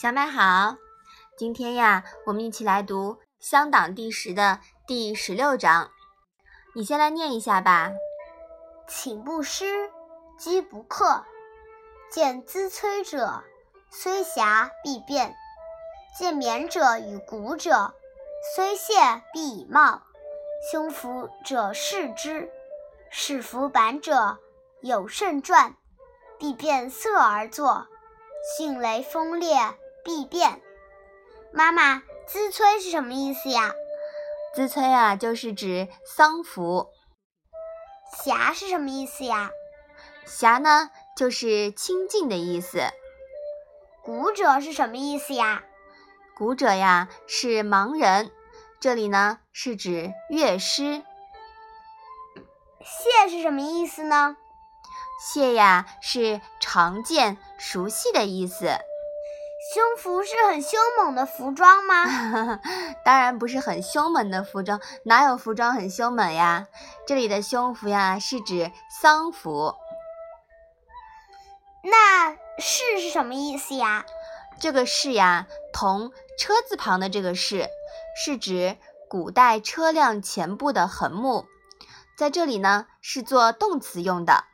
小美好，今天呀，我们一起来读《乡党》第十的第十六章。你先来念一下吧。寝不施，饥不克。见资催者，虽狭必变；见勉者与古者，虽懈必以貌。胸服者视之，使服板者有胜传，必变色而作。迅雷锋烈。必变。妈妈，资催是什么意思呀？资催啊，就是指丧服。狭是什么意思呀？狭呢，就是清净的意思。古者是什么意思呀？古者呀，是盲人。这里呢，是指乐师。谢是什么意思呢？谢呀，是常见、熟悉的意思。胸服是很凶猛的服装吗？当然不是很凶猛的服装，哪有服装很凶猛呀？这里的胸服呀，是指丧服。那士是什么意思呀？这个士呀，同车字旁的这个士，是指古代车辆前部的横木，在这里呢是做动词用的。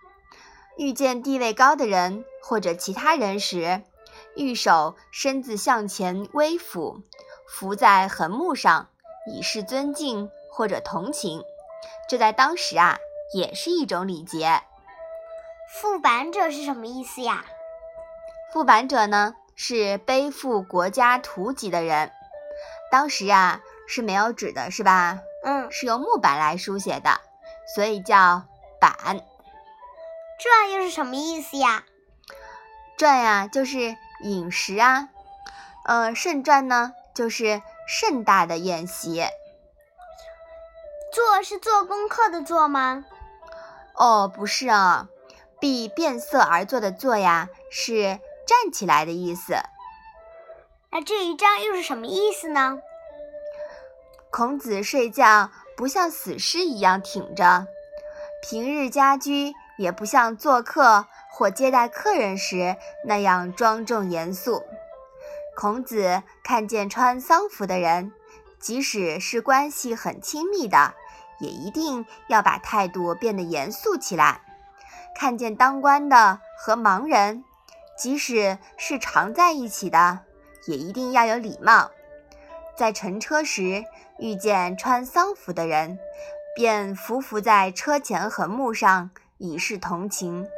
遇见地位高的人或者其他人时。玉手身子向前微俯，伏在横木上，以示尊敬或者同情。这在当时啊，也是一种礼节。副板者是什么意思呀？副板者呢，是背负国家图籍的人。当时啊，是没有纸的，是吧？嗯，是用木板来书写的，所以叫板。这又是什么意思呀？传呀，就是饮食啊，呃，盛传呢，就是盛大的宴席。做是做功课的做吗？哦，不是啊，必变色而坐的坐呀，是站起来的意思。那这一章又是什么意思呢？孔子睡觉不像死尸一样挺着，平日家居也不像做客。或接待客人时那样庄重严肃。孔子看见穿丧服的人，即使是关系很亲密的，也一定要把态度变得严肃起来；看见当官的和盲人，即使是常在一起的，也一定要有礼貌。在乘车时遇见穿丧服的人，便伏伏在车前横木上，以示同情。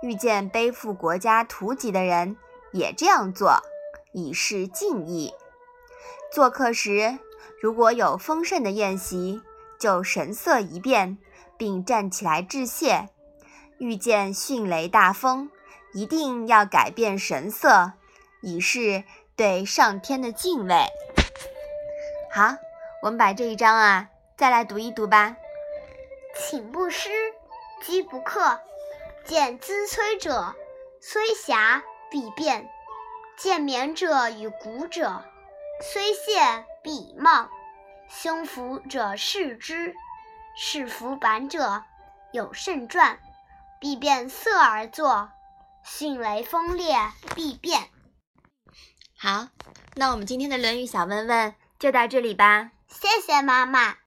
遇见背负国家图籍的人，也这样做，以示敬意。做客时，如果有丰盛的宴席，就神色一变，并站起来致谢。遇见迅雷大风，一定要改变神色，以示对上天的敬畏。好，我们把这一章啊，再来读一读吧。请不施，饥不克。见资催者，虽狭必变；见勉者与古者，虽懈必以貌。胸服者视之，视服板者有甚传，必变色而作。迅雷风烈必变。好，那我们今天的《论语》小问问就到这里吧。谢谢妈妈。